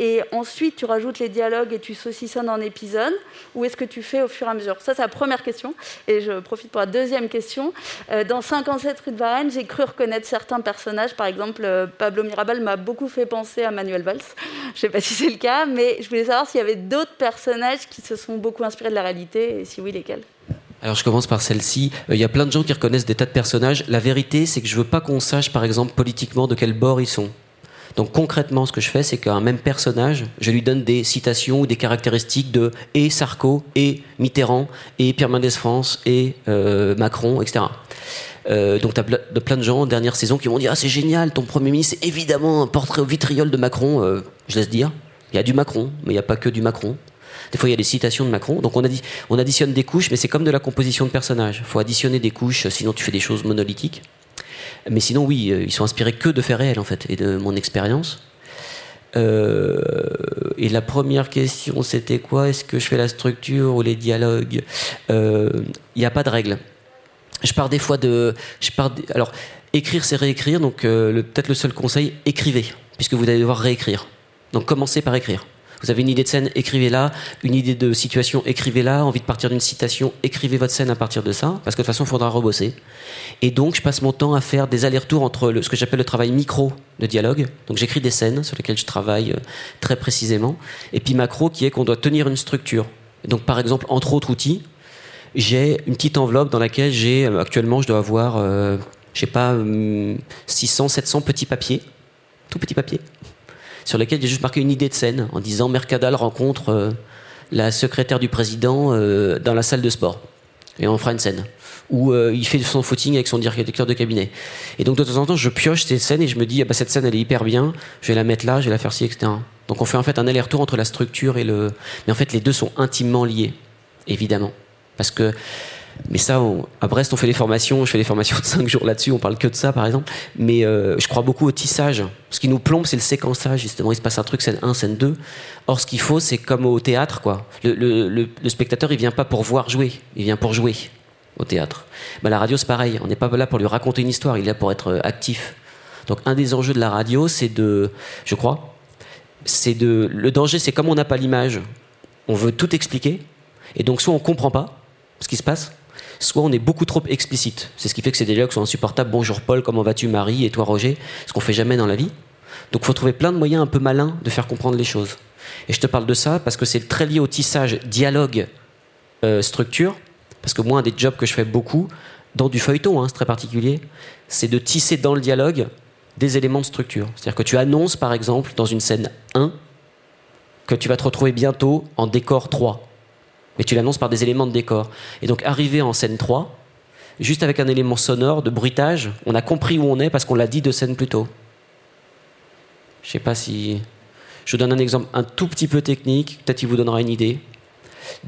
Et ensuite tu rajoutes les dialogues et tu saucissonnes en épisodes Ou est-ce que tu fais au fur et à mesure? Ça, c'est la première question. Et je profite pour la deuxième question. Euh, dans 57 rue de Varennes, j'ai cru reconnaître certains personnages. Par exemple, euh, Pablo Mirabal m'a beaucoup fait penser à Manuel Valls. Je ne sais pas si c'est le cas, mais je voulais savoir s'il y avait d'autres personnages qui se sont beaucoup inspirés de la réalité, et si oui, lesquels? Alors je commence par celle-ci. Euh, il y a plein de gens qui reconnaissent des tas de personnages. La vérité, c'est que je veux pas qu'on sache, par exemple, politiquement de quel bord ils sont. Donc concrètement, ce que je fais, c'est qu'un même personnage, je lui donne des citations ou des caractéristiques de et Sarko, et Mitterrand, et Pierre Mendès France, et euh, Macron, etc. Euh, donc tu as de plein de gens, dernière saison, qui m'ont dit Ah, c'est génial, ton Premier ministre, c'est évidemment un portrait au vitriol de Macron. Euh, je laisse dire. Il y a du Macron, mais il n'y a pas que du Macron. Des fois, il y a des citations de Macron. Donc, on, on additionne des couches, mais c'est comme de la composition de personnages. Il faut additionner des couches, sinon tu fais des choses monolithiques. Mais sinon, oui, euh, ils sont inspirés que de faits réels, en fait, et de mon expérience. Euh, et la première question, c'était quoi? Est-ce que je fais la structure ou les dialogues? Il euh, n'y a pas de règle. Je pars des fois de. Je pars alors, écrire, c'est réécrire. Donc, peut-être le seul conseil, écrivez, puisque vous allez devoir réécrire. Donc, commencez par écrire. Vous avez une idée de scène, écrivez-la. Une idée de situation, écrivez-la. Envie de partir d'une citation, écrivez votre scène à partir de ça, parce que de toute façon, il faudra rebosser. Et donc, je passe mon temps à faire des allers-retours entre ce que j'appelle le travail micro de dialogue. Donc, j'écris des scènes sur lesquelles je travaille euh, très précisément. Et puis macro, qui est qu'on doit tenir une structure. Donc, par exemple, entre autres outils, j'ai une petite enveloppe dans laquelle j'ai euh, actuellement, je dois avoir, euh, je sais pas, 600, hum, 700 petits papiers, tout petits papiers sur lesquels j'ai juste marqué une idée de scène en disant Mercadal rencontre euh, la secrétaire du président euh, dans la salle de sport. Et on fera une scène. Où euh, il fait son footing avec son directeur de cabinet. Et donc de temps en temps, je pioche ces scènes et je me dis, ah bah, cette scène, elle est hyper bien, je vais la mettre là, je vais la faire ci, etc. Donc on fait en fait un aller-retour entre la structure et le. Mais en fait, les deux sont intimement liés, évidemment. Parce que. Mais ça, à Brest, on fait des formations. Je fais des formations de 5 jours là-dessus. On parle que de ça, par exemple. Mais euh, je crois beaucoup au tissage. Ce qui nous plombe, c'est le séquençage, justement. Il se passe un truc, scène 1, scène 2. Or, ce qu'il faut, c'est comme au théâtre, quoi. Le- le spectateur, il vient pas pour voir jouer. Il vient pour jouer au théâtre. Bah, la radio, c'est pareil. On n'est pas là pour lui raconter une histoire. Il est là pour être euh, actif. Donc, un des enjeux de la radio, c'est de, je crois, c'est de. Le danger, c'est comme on n'a pas l'image, on veut tout expliquer, et donc soit on comprend pas ce qui se passe, soit on est beaucoup trop explicite. C'est ce qui fait que ces dialogues sont insupportables. Bonjour Paul, comment vas-tu Marie et toi Roger? Ce qu'on fait jamais dans la vie. Donc, il faut trouver plein de moyens un peu malins de faire comprendre les choses. Et je te parle de ça parce que c'est très lié au tissage dialogue euh, structure. Parce que moi, un des jobs que je fais beaucoup dans du feuilleton, hein, c'est très particulier, c'est de tisser dans le dialogue des éléments de structure. C'est-à-dire que tu annonces, par exemple, dans une scène 1, que tu vas te retrouver bientôt en décor 3. Mais tu l'annonces par des éléments de décor. Et donc, arrivé en scène 3, juste avec un élément sonore, de bruitage, on a compris où on est parce qu'on l'a dit deux scènes plus tôt. Je sais pas si. Je vous donne un exemple un tout petit peu technique, peut-être qu'il vous donnera une idée.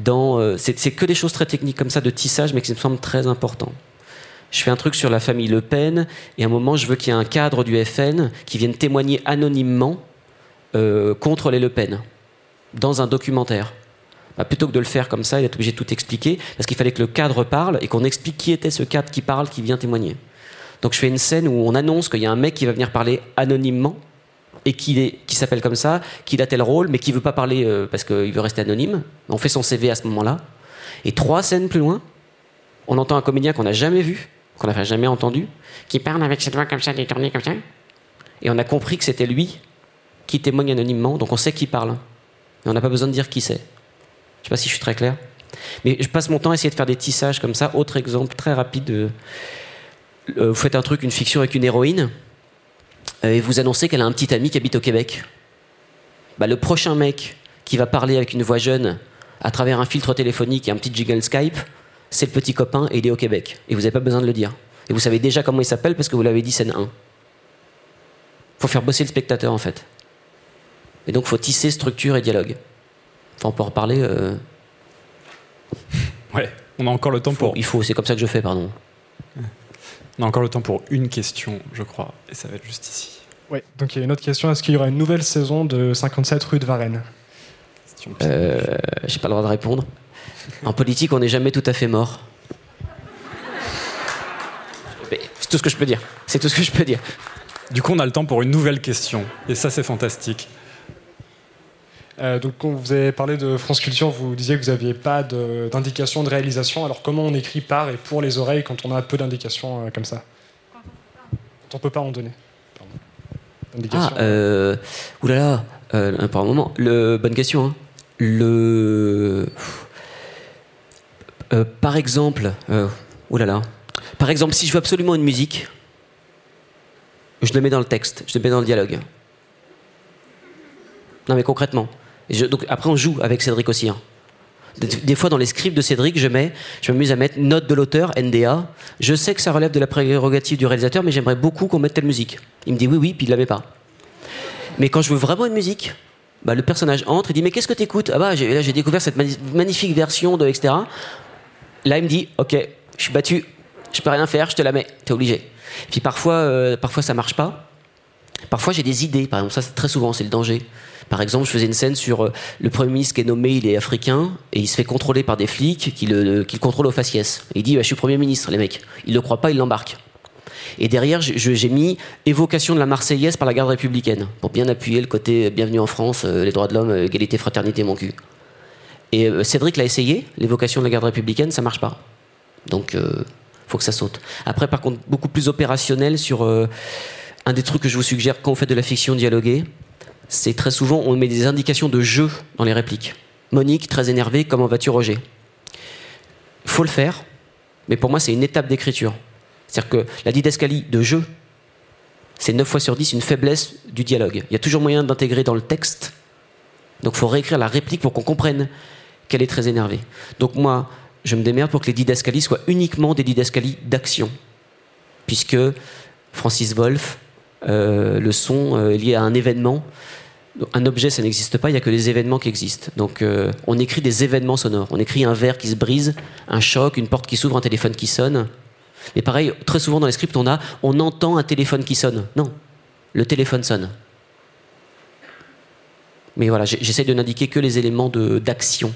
Euh, c'est, que des choses très techniques comme ça de tissage, mais qui me semblent très importants. Je fais un truc sur la famille Le Pen, et à un moment, je veux qu'il y ait un cadre du FN qui vienne témoigner anonymement euh, contre les Le Pen, dans un documentaire. Bah, plutôt que de le faire comme ça, il est obligé de tout expliquer, parce qu'il fallait que le cadre parle et qu'on explique qui était ce cadre qui parle, qui vient témoigner. Donc je fais une scène où on annonce qu'il y a un mec qui va venir parler anonymement et qui, qui s'appelle comme ça, qu'il a tel rôle, mais qui veut pas parler euh, parce qu'il veut rester anonyme. On fait son CV à ce moment-là. Et trois scènes plus loin, on entend un comédien qu'on n'a jamais vu, qu'on n'a jamais entendu, qui parle avec cette voix comme ça, détournée comme ça. Et on a compris que c'était lui qui témoigne anonymement, donc on sait qui parle. Mais on n'a pas besoin de dire qui c'est. Je sais pas si je suis très clair. Mais je passe mon temps à essayer de faire des tissages comme ça. Autre exemple très rapide. de- euh, vous faites un truc, une fiction avec une héroïne, euh, et vous annoncez qu'elle a un petit ami qui habite au Québec. Bah, le prochain mec qui va parler avec une voix jeune à travers un filtre téléphonique et un petit jiggle Skype, c'est le petit copain et il est au Québec. Et vous n'avez pas besoin de le dire. Et vous savez déjà comment il s'appelle parce que vous l'avez dit scène 1. faut faire bosser le spectateur en fait. Et donc faut tisser structure et dialogue. Enfin, on peut en reparler. euh, Ouais, on a encore le temps pour. Il faut, c'est comme ça que je fais, pardon. On a encore le temps pour une question, je crois, et ça va être juste ici. Ouais, donc il y a une autre question. Est-ce qu'il y aura une nouvelle saison de 57 rue de Varennes? Euh, J'ai pas le droit de répondre. En politique, on n'est jamais tout à fait mort. C'est tout ce que je peux dire. C'est tout ce que je peux dire. Du coup, on a le temps pour une nouvelle question, et ça, c'est fantastique. Euh, donc, quand vous avez parlé de France Culture, vous disiez que vous n'aviez pas d'indication de, réalisation. Alors, comment on écrit par et pour les oreilles quand on a peu d'indications euh, comme ça? Quand on peut pas en donner. Pardon. Ah, euh, oulala, euh, par un moment. Bonne question. hein. Le, par exemple. Par exemple, si je veux absolument une musique, je le mets dans le texte, je le mets dans le dialogue. Non, mais concrètement. Je- donc, après, on joue avec Cédric aussi. hein. Des, fois, dans les scripts de Cédric, je mets, je m'amuse à mettre note de l'auteur, NDA. Je sais que ça relève de la prérogative du réalisateur, mais j'aimerais beaucoup qu'on mette telle musique. Il me dit oui, oui, puis il l'avait pas. Mais quand je veux vraiment une musique, bah, le personnage entre, il dit mais qu'est-ce que t'écoutes? Ah bah là j'ai découvert cette magnifique version de etc. Là il me dit ok, je suis battu, je peux rien faire, je te la mets, t'es obligé. Puis parfois, euh, parfois ça marche pas. Parfois j'ai des idées, par exemple ça c'est très souvent c'est le danger. Par exemple, je faisais une scène sur euh, le Premier ministre qui est nommé, il est africain, et il se fait contrôler par des flics qui le, qui le contrôlent au faciès. Il dit, bah, je suis Premier ministre, les mecs. Il le croit pas, il l'embarque. Et derrière, j'ai mis évocation de la Marseillaise par la garde républicaine, pour bien appuyer le côté euh, bienvenue en France, euh, les droits de l'homme, euh, égalité, fraternité, mon cul. Et euh, Cédric l'a essayé, l'évocation de la garde républicaine, ça marche pas. Donc, euh, faut que ça saute. Après, par contre, beaucoup plus opérationnel sur euh, un des trucs que je vous suggère quand on fait de la fiction dialoguée, c'est très souvent on met des indications de jeu dans les répliques. Monique, très énervée, comment vas-tu Roger? Faut le faire, mais pour moi c'est une étape d'écriture. C'est-à-dire que la didascalie de jeu, c'est 9 fois sur 10 une faiblesse du dialogue. Il y a toujours moyen d'intégrer dans le texte. Donc il faut réécrire la réplique pour qu'on comprenne qu'elle est très énervée. Donc moi, je me démerde pour que les didascalies soient uniquement des didascalies d'action. Puisque Francis Wolff, euh, le son euh, lié à un événement, un objet, ça n'existe pas, il n'y a que des événements qui existent. Donc euh, on écrit des événements sonores. On écrit un verre qui se brise, un choc, une porte qui s'ouvre, un téléphone qui sonne. Mais pareil, très souvent dans les scripts, on a on entend un téléphone qui sonne. Non, le téléphone sonne. Mais voilà, j'essaie de n'indiquer que les éléments d'action.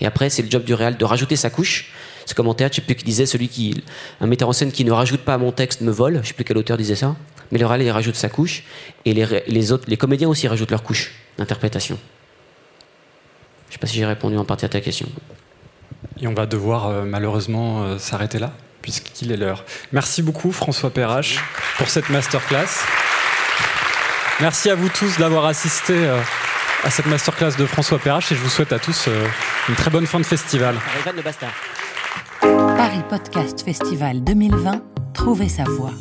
Et après, c'est le job du réal de rajouter sa couche. C'est comme en théâtre, je sais plus qui disait, celui qui, un metteur en scène qui ne rajoute pas à mon texte me vole. Je sais plus quel auteur disait ça. Mais le réal, il rajoute sa couche. Et les, les, autres, les comédiens aussi rajoutent leur couche d'interprétation. Je ne sais pas si j'ai répondu en partie à ta question. Et on va devoir euh, malheureusement euh, s'arrêter là, puisqu'il est l'heure. Merci beaucoup François Perrache pour cette masterclass. Merci à vous tous d'avoir assisté. Euh, à cette masterclass de François Perrache et je vous souhaite à tous euh, une très bonne fin de festival. Paris Podcast Festival 2020, trouvez sa voix.